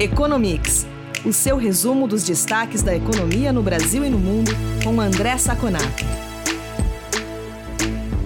Economics, o seu resumo dos destaques da economia no Brasil e no mundo, com André Saconato.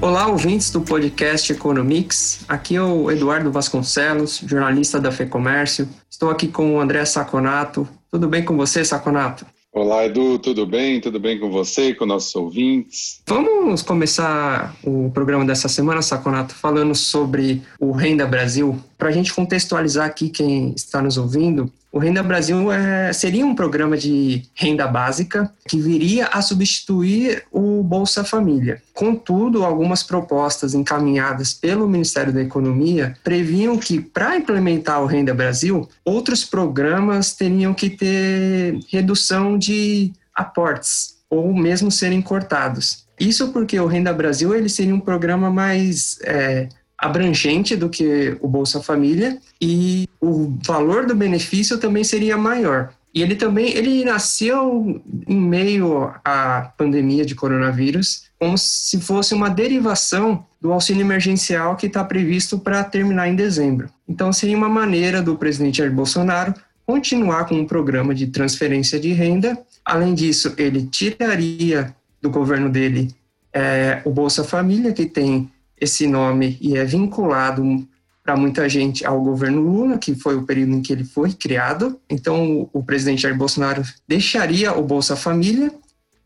Olá, ouvintes do podcast Economics. Aqui é o Eduardo Vasconcelos, jornalista da FEComércio. Estou aqui com o André Saconato. Tudo bem com você, Saconato? Olá, Edu, tudo bem? Tudo bem com você, com nossos ouvintes? Vamos começar o programa dessa semana, Saconato, falando sobre o Renda Brasil. Para a gente contextualizar aqui quem está nos ouvindo, o Renda Brasil é, seria um programa de renda básica que viria a substituir o Bolsa Família. Contudo, algumas propostas encaminhadas pelo Ministério da Economia previam que, para implementar o Renda Brasil, outros programas teriam que ter redução de aportes ou mesmo serem cortados. Isso porque o Renda Brasil ele seria um programa mais é, abrangente do que o Bolsa Família e o valor do benefício também seria maior. E ele também ele nasceu em meio à pandemia de coronavírus, como se fosse uma derivação do auxílio emergencial que está previsto para terminar em dezembro. Então seria uma maneira do presidente Jair Bolsonaro continuar com um programa de transferência de renda. Além disso, ele tiraria do governo dele é, o Bolsa Família, que tem esse nome e é vinculado para muita gente ao governo Lula, que foi o período em que ele foi criado. Então, o, presidente Jair Bolsonaro deixaria o Bolsa Família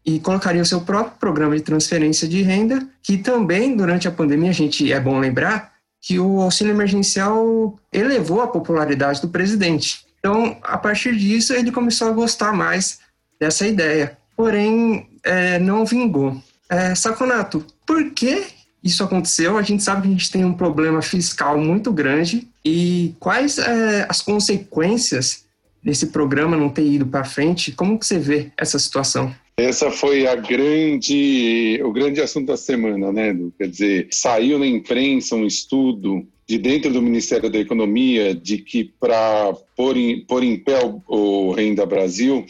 e colocaria o seu próprio programa de transferência de renda, que também, durante a pandemia, a gente é bom lembrar que o auxílio emergencial elevou a popularidade do presidente. Então, a partir disso, ele começou a gostar mais dessa ideia. Porém, é, não vingou. É, Saconato, por que isso aconteceu, a gente sabe que a gente tem um problema fiscal muito grande e quais é, as consequências desse programa não ter ido para frente? Como que você vê essa situação? Essa foi a grande, o grande assunto da semana, né? Quer dizer, saiu na imprensa um estudo de dentro do Ministério da Economia de que para pôr em, pôr em pé o, o Renda Brasil,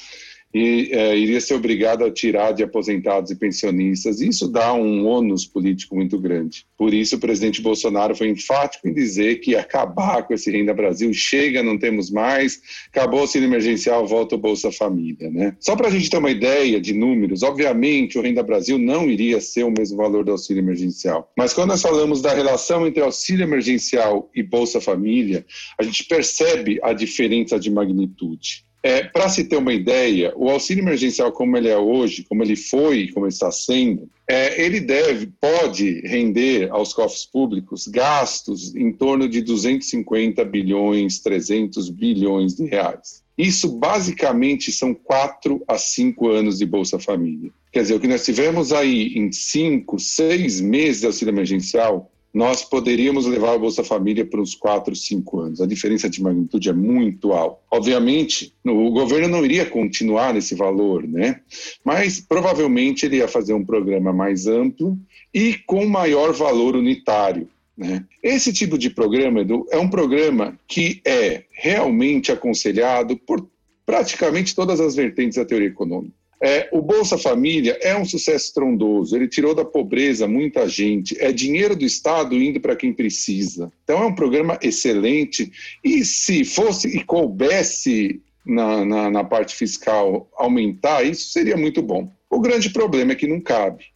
e é, iria ser obrigado a tirar de aposentados e pensionistas. Isso dá um ônus político muito grande. Por isso, o presidente Bolsonaro foi enfático em dizer que acabar com esse Renda Brasil, chega, não temos mais, acabou o auxílio emergencial, volta o Bolsa Família. Né? Só para a gente ter uma ideia de números, obviamente o Renda Brasil não iria ser o mesmo valor do auxílio emergencial. Mas quando nós falamos da relação entre auxílio emergencial e Bolsa Família, a gente percebe a diferença de magnitude. É, Para se ter uma ideia, o auxílio emergencial como ele é hoje, como ele foi, como ele está sendo, é, ele deve, pode render aos cofres públicos gastos em torno de 250 bilhões, 300 bilhões de reais. Isso basicamente são quatro a cinco anos de Bolsa Família. Quer dizer, o que nós tivemos aí em cinco, seis meses de auxílio emergencial nós poderíamos levar a Bolsa Família para uns 4, 5 anos. A diferença de magnitude é muito alta. Obviamente, o governo não iria continuar nesse valor, né? Mas provavelmente ele ia fazer um programa mais amplo e com maior valor unitário. Né? Esse tipo de programa, Edu, é um programa que é realmente aconselhado por praticamente todas as vertentes da teoria econômica. É, o Bolsa Família é um sucesso estrondoso, ele tirou da pobreza muita gente, é dinheiro do Estado indo para quem precisa. Então é um programa excelente e se fosse e coubesse na, na, na parte fiscal aumentar, isso seria muito bom. O grande problema é que não cabe.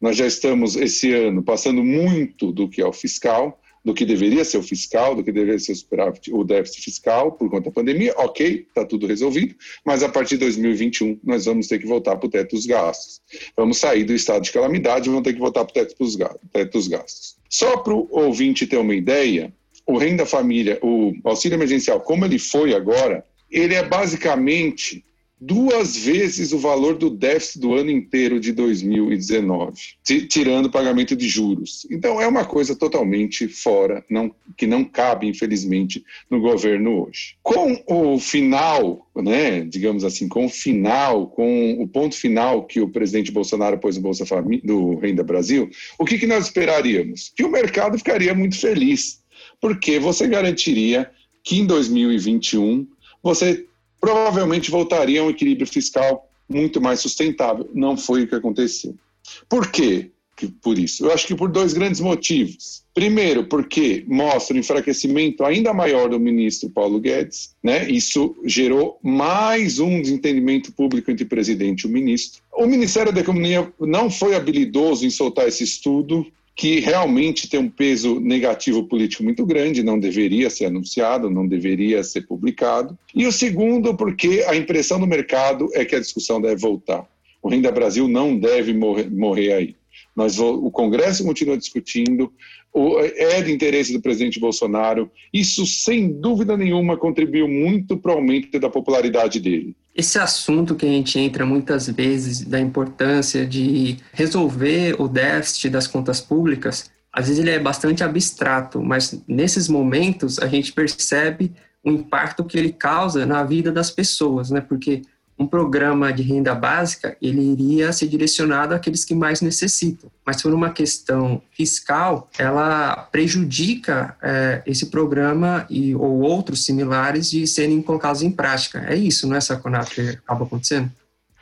Nós já estamos esse ano passando muito do que é o fiscal, do que deveria ser o fiscal, do que deveria ser o, déficit fiscal por conta da pandemia, ok, está tudo resolvido, mas a partir de 2021 nós vamos ter que voltar para o teto dos gastos. Vamos sair do estado de calamidade e vamos ter que voltar para o teto dos gastos. Só para o ouvinte ter uma ideia, o renda família, o auxílio emergencial, como ele foi agora, ele é basicamente duas vezes o valor do déficit do ano inteiro de 2019, tirando o pagamento de juros. Então é uma coisa totalmente fora, não, que não cabe, infelizmente, no governo hoje. Com o final, né, digamos assim, com o final, com o ponto final que o presidente Bolsonaro pôs no Bolsa Família, do Renda Brasil, o que, que nós esperaríamos? Que o mercado ficaria muito feliz, porque você garantiria que em 2021 você provavelmente voltaria a um equilíbrio fiscal muito mais sustentável. Não foi o que aconteceu. Por quê? por isso? Eu acho que por dois grandes motivos. Primeiro, porque mostra o enfraquecimento ainda maior do ministro Paulo Guedes, né? Isso gerou mais um desentendimento público entre o presidente e o ministro. O Ministério da Economia não foi habilidoso em soltar esse estudo, que realmente tem um peso negativo político muito grande, não deveria ser anunciado, não deveria ser publicado. E o segundo, porque a impressão do mercado é que a discussão deve voltar. O Renda Brasil não deve morrer, morrer aí. Nós, o Congresso continua discutindo, é de interesse do presidente Bolsonaro. Isso, sem dúvida nenhuma, contribuiu muito para o aumento da popularidade dele. Esse assunto que a gente entra muitas vezes da importância de resolver o déficit das contas públicas, às vezes ele é bastante abstrato, mas nesses momentos a gente percebe o impacto que ele causa na vida das pessoas, né? Porque um programa de renda básica, ele iria ser direcionado àqueles que mais necessitam. Mas por uma questão fiscal, ela prejudica é, esse programa e, ou outros similares de serem colocados em prática. É isso, não é, Saconato, que acaba acontecendo?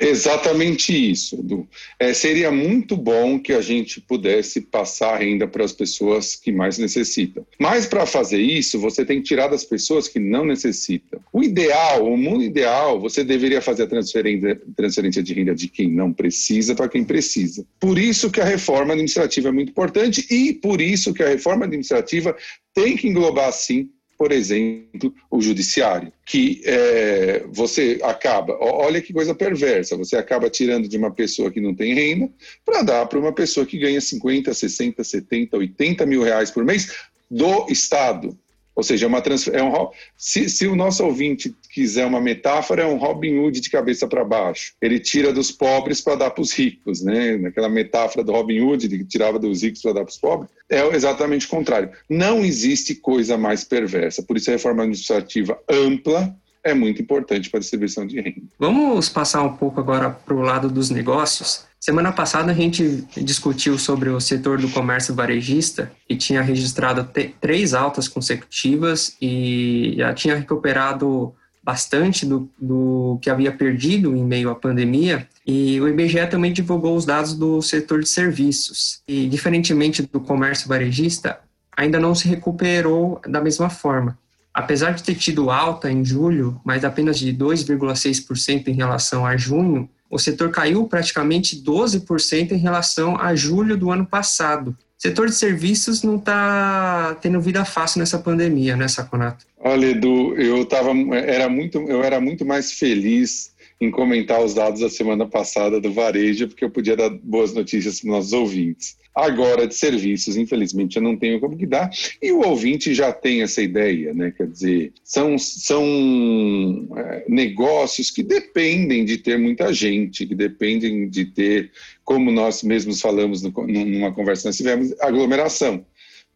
Exatamente isso, Edu. É, seria muito bom que a gente pudesse passar a renda para as pessoas que mais necessitam. Mas para fazer isso, você tem que tirar das pessoas que não necessitam. O ideal, o mundo ideal, você deveria fazer a transferência, transferência de renda de quem não precisa para quem precisa. Por isso que a reforma administrativa é muito importante e por isso que a reforma administrativa tem que englobar, sim, por exemplo, o judiciário, que é, você acaba, olha que coisa perversa, você acaba tirando de uma pessoa que não tem renda para dar para uma pessoa que ganha 50, 60, 70, 80 mil reais por mês do Estado. Ou seja, é uma é um, se, se o nosso ouvinte quiser uma metáfora, é um Robin Hood de cabeça para baixo. Ele tira dos pobres para dar para os ricos, né? Naquela metáfora do Robin Hood, que tirava dos ricos para dar para os pobres, é exatamente o contrário. Não existe coisa mais perversa. Por isso, a reforma administrativa ampla é muito importante para a distribuição de renda. Vamos passar um pouco agora para o lado dos negócios. Semana passada a gente discutiu sobre o setor do comércio varejista, que tinha registrado três altas consecutivas e já tinha recuperado bastante do, do que havia perdido em meio à pandemia. E o IBGE também divulgou os dados do setor de serviços. E, diferentemente do comércio varejista, ainda não se recuperou da mesma forma. Apesar de ter tido alta em julho, mas apenas de 2,6% em relação a junho, o setor caiu praticamente 12% em relação a julho do ano passado. O setor de serviços não está tendo vida fácil nessa pandemia, né, Saconato? Olha, Edu, eu, tava, era muito, eu era muito mais feliz em comentar os dados da semana passada do varejo, porque eu podia dar boas notícias para os nossos ouvintes. Agora, de serviços, infelizmente, eu não tenho como que dar, e o ouvinte já tem essa ideia, né? Quer dizer, são, são é, negócios que dependem de ter muita gente, que dependem de ter, como nós mesmos falamos no, numa conversa que nós tivemos, aglomeração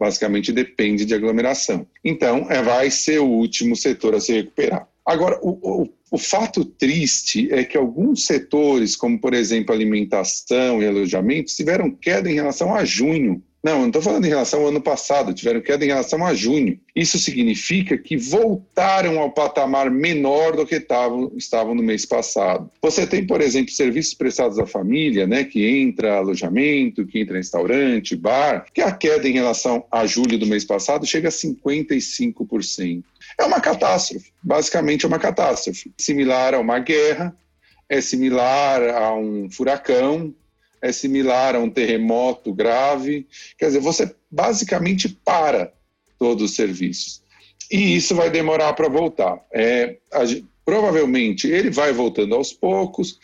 basicamente depende de aglomeração. Então, é, vai ser o último setor a se recuperar. Agora, o, o, o, fato triste é que alguns setores, como por exemplo alimentação e alojamento, tiveram queda em relação a junho. Não, eu não estou falando em relação ao ano passado, tiveram queda em relação a junho. Isso significa que voltaram ao patamar menor do que estavam, estavam no mês passado. Você tem, por exemplo, serviços prestados à família, né, que entra alojamento, que entra restaurante, bar, que a queda em relação a julho do mês passado chega a 55%. É uma catástrofe, basicamente é uma catástrofe. Similar a uma guerra, é similar a um furacão, é similar a um terremoto grave. Quer dizer, você basicamente para todos os serviços. E isso vai demorar para voltar. É, a, provavelmente ele vai voltando aos poucos,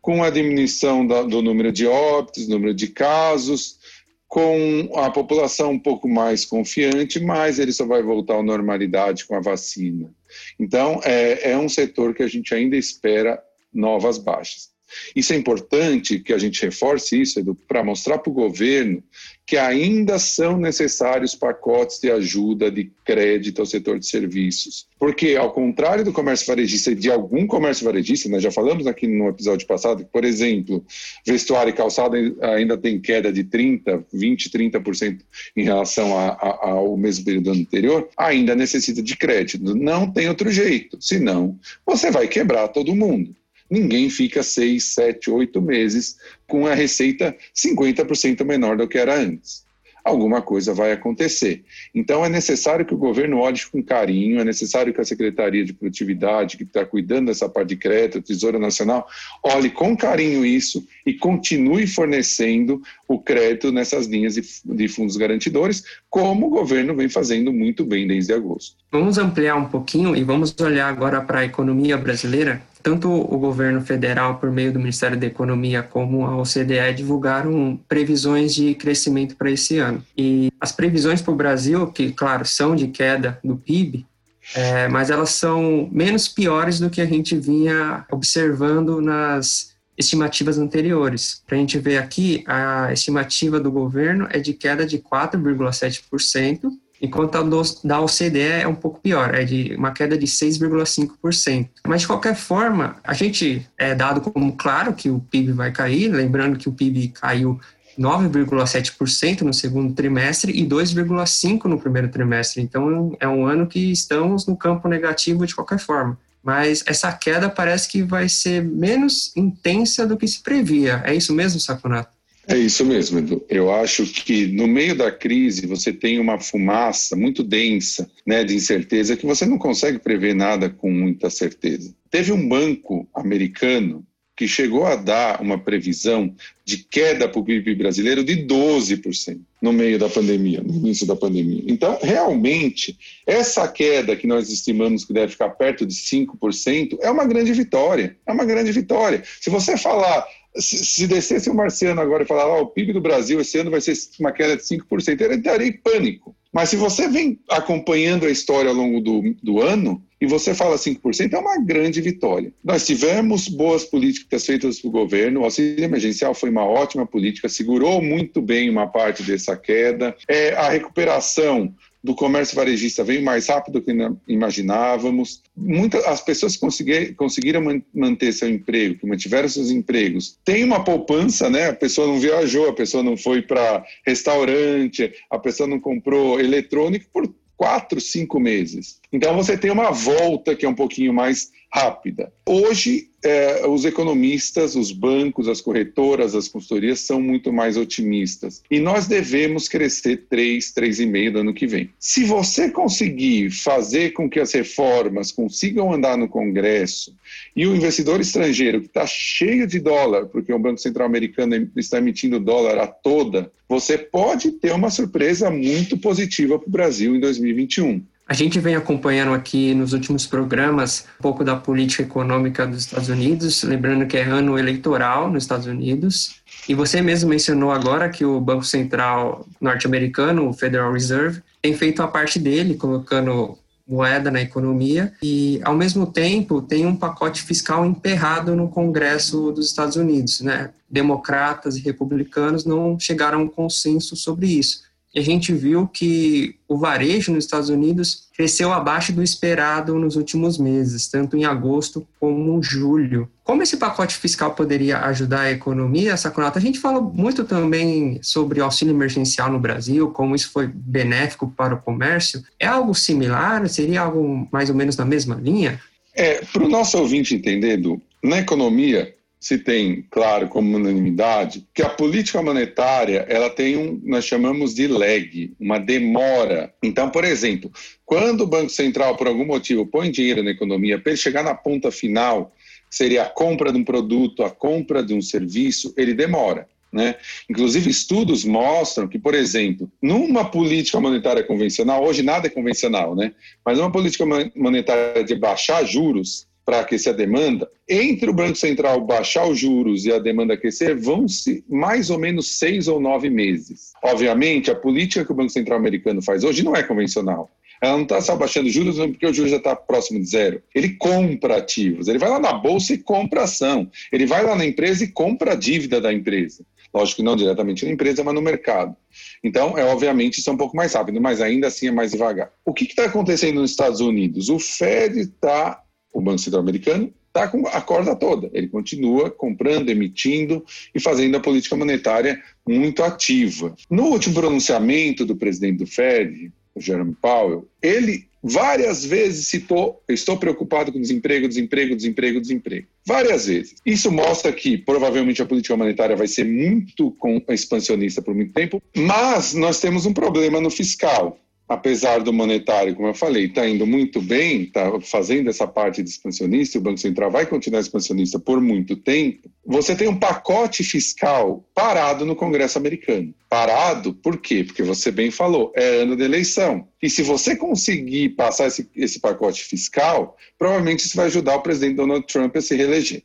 com a diminuição da, do número de óbitos, número de casos, com a população um pouco mais confiante, mas ele só vai voltar à normalidade com a vacina. Então, é, é um setor que a gente ainda espera novas baixas. Isso é importante que a gente reforce isso, para mostrar para o governo que ainda são necessários pacotes de ajuda de crédito ao setor de serviços. Porque, ao contrário do comércio varejista, de algum comércio varejista, nós já falamos aqui no episódio passado, que, por exemplo, vestuário e calçado ainda tem queda de 30%, 20%, 30% em relação a, a, ao mesmo período anterior, ainda necessita de crédito. Não tem outro jeito, senão você vai quebrar todo mundo. Ninguém fica seis, sete, oito meses com a receita 50% menor do que era antes alguma coisa vai acontecer. Então, é necessário que o governo olhe com carinho, é necessário que a Secretaria de Produtividade, que está cuidando dessa parte de crédito, a Tesoura Nacional, olhe com carinho isso e continue fornecendo o crédito nessas linhas de fundos garantidores, como o governo vem fazendo muito bem desde agosto. Vamos ampliar um pouquinho e vamos olhar agora para a economia brasileira tanto o governo federal, por meio do Ministério da Economia, como a OCDE divulgaram previsões de crescimento para esse ano. E as previsões para o Brasil, que, claro, são de queda do PIB, é, mas elas são menos piores do que a gente vinha observando nas estimativas anteriores. Para a gente ver aqui, a estimativa do governo é de queda de 4,7%, enquanto a do, da OCDE é um pouco pior, é de uma queda de 6,5%. Mas, de qualquer forma, a gente é dado como claro que o PIB vai cair, lembrando que o PIB caiu 9,7% no segundo trimestre e 2,5% no primeiro trimestre. Então, é um ano que estamos no campo negativo de qualquer forma. Mas essa queda parece que vai ser menos intensa do que se previa. É isso mesmo, Saconato? É isso mesmo, Edu. Eu acho que no meio da crise você tem uma fumaça muito densa né, de incerteza que você não consegue prever nada com muita certeza. Teve um banco americano que chegou a dar uma previsão de queda para o PIB brasileiro de 12% no meio da pandemia, no início da pandemia. Então, realmente, essa queda que nós estimamos que deve ficar perto de 5% é uma grande vitória. É uma grande vitória. Se você falar se, se descesse o marciano agora e falar oh, o PIB do Brasil esse ano vai ser uma queda de 5%, ele estaria em pânico. Mas se você vem acompanhando a história ao longo do, do ano e você fala 5%, é uma grande vitória. Nós tivemos boas políticas feitas pelo governo, o auxílio emergencial foi uma ótima política, segurou muito bem uma parte dessa queda. É, a recuperação do comércio varejista veio mais rápido do que imaginávamos. Muitas as pessoas conseguir, conseguiram manter seu emprego, que mantiveram seus empregos. Tem uma poupança, né? A pessoa não viajou, a pessoa não foi para restaurante, a pessoa não comprou eletrônico por quatro, cinco meses. Então você tem uma volta que é um pouquinho mais rápida. Hoje, é, os economistas, os bancos, as corretoras, as consultorias são muito mais otimistas. E nós devemos crescer 3, 3,5% do ano que vem. Se você conseguir fazer com que as reformas consigam andar no Congresso e o investidor estrangeiro, que está cheio de dólar, porque o Banco Central Americano está emitindo dólar a toda, você pode ter uma surpresa muito positiva para o Brasil em 2021. A gente vem acompanhando aqui nos últimos programas um pouco da política econômica dos Estados Unidos, lembrando que é ano eleitoral nos Estados Unidos. E você mesmo mencionou agora que o Banco Central norte-americano, o Federal Reserve, tem feito a parte dele, colocando moeda na economia e, ao mesmo tempo, tem um pacote fiscal emperrado no Congresso dos Estados Unidos. Né? Democratas e republicanos não chegaram a um consenso sobre isso a gente viu que o varejo nos Estados Unidos cresceu abaixo do esperado nos últimos meses, tanto em agosto como em julho. Como esse pacote fiscal poderia ajudar a economia, Saconato? A gente falou muito também sobre auxílio emergencial no Brasil, como isso foi benéfico para o comércio. É algo similar? Seria algo mais ou menos na mesma linha? É, para o nosso ouvinte entender, na economia, se tem, claro, como unanimidade, que a política monetária ela tem um, nós chamamos de lag, uma demora. Então, por exemplo, quando o Banco Central, por algum motivo, põe dinheiro na economia, para ele chegar na ponta final, seria a compra de um produto, a compra de um serviço, ele demora. Né? Inclusive, estudos mostram que, por exemplo, numa política monetária convencional, hoje nada é convencional, né? mas numa política monetária de baixar juros, para aquecer a demanda, entre o Banco Central baixar os juros e a demanda aquecer, vão-se mais ou menos seis ou nove meses. Obviamente, a política que o Banco Central americano faz hoje não é convencional. Ela não está só baixando juros porque o juros já está próximo de zero. Ele compra ativos. Ele vai lá na bolsa e compra ação. Ele vai lá na empresa e compra a dívida da empresa. Lógico que não diretamente na empresa, mas no mercado. Então, é obviamente, isso é um pouco mais rápido, mas ainda assim é mais devagar. O que está acontecendo nos Estados Unidos? O Fed está o Banco Central americano está com a corda toda. Ele continua comprando, emitindo e fazendo a política monetária muito ativa. No último pronunciamento do presidente do Fed, o Jerome Powell, ele várias vezes citou: estou preocupado com desemprego, desemprego, desemprego, desemprego. várias vezes. Isso mostra que provavelmente a política monetária vai ser muito expansionista por muito tempo, mas nós temos um problema no fiscal apesar do monetário, como eu falei, está indo muito bem, está fazendo essa parte de expansionista, o Banco Central vai continuar expansionista por muito tempo, você tem um pacote fiscal parado no Congresso americano. Parado, por quê? Porque você bem falou, é ano de eleição. E se você conseguir passar esse, esse pacote fiscal, provavelmente isso vai ajudar o presidente Donald Trump a se reeleger.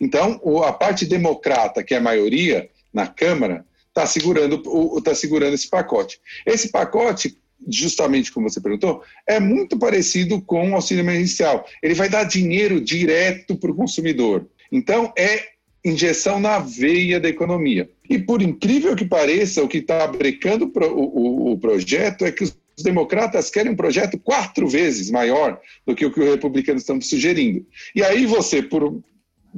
Então, a parte democrata, que é a maioria na Câmara, está segurando, tá segurando esse pacote. Esse pacote justamente como você perguntou, é muito parecido com o auxílio emergencial. Ele vai dar dinheiro direto para o consumidor. Então, é injeção na veia da economia. E por incrível que pareça, o que está brecando o, o, o projeto é que os democratas querem um projeto quatro vezes maior do que o que os republicanos estão sugerindo. E aí você, por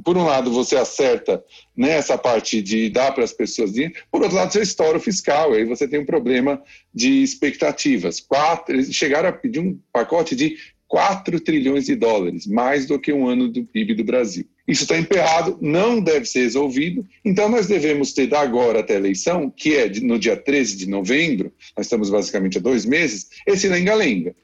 por um lado, você acerta nessa parte de dar para as pessoas dinheiro, por outro lado, você estoura o fiscal, aí você tem um problema de expectativas. Quatro, eles chegaram a pedir um pacote de 4 trilhões de dólares, mais do que um ano do PIB do Brasil. Isso está emperrado, não deve ser resolvido, então nós devemos ter da agora até a eleição, que é no dia 13 de novembro, nós estamos basicamente há dois meses, esse lenga-lenga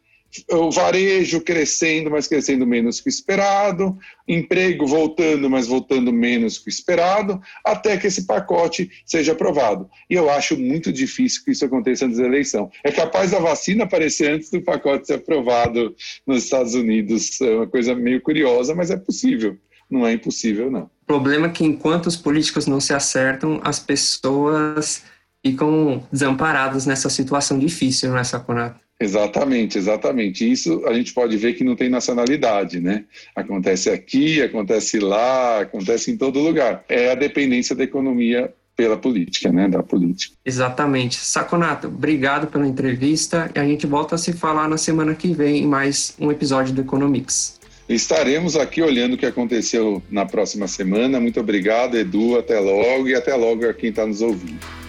o varejo crescendo, mas crescendo menos que o esperado, emprego voltando, mas voltando menos que o esperado, até que esse pacote seja aprovado. E eu acho muito difícil que isso aconteça antes da eleição. É capaz da vacina aparecer antes do pacote ser aprovado nos Estados Unidos. É uma coisa meio curiosa, mas é possível. Não é impossível, não. O problema é que enquanto os políticos não se acertam, as pessoas ficam desamparadas nessa situação difícil, não é, Saconato? Exatamente, exatamente. Isso a gente pode ver que não tem nacionalidade, né? Acontece aqui, acontece lá, acontece em todo lugar. É a dependência da economia pela política, né? Da política. Exatamente. Saconato, obrigado pela entrevista e a gente volta a se falar na semana que vem em mais um episódio do Economics. Estaremos aqui olhando o que aconteceu na próxima semana. Muito obrigado, Edu. Até logo e até logo a quem está nos ouvindo.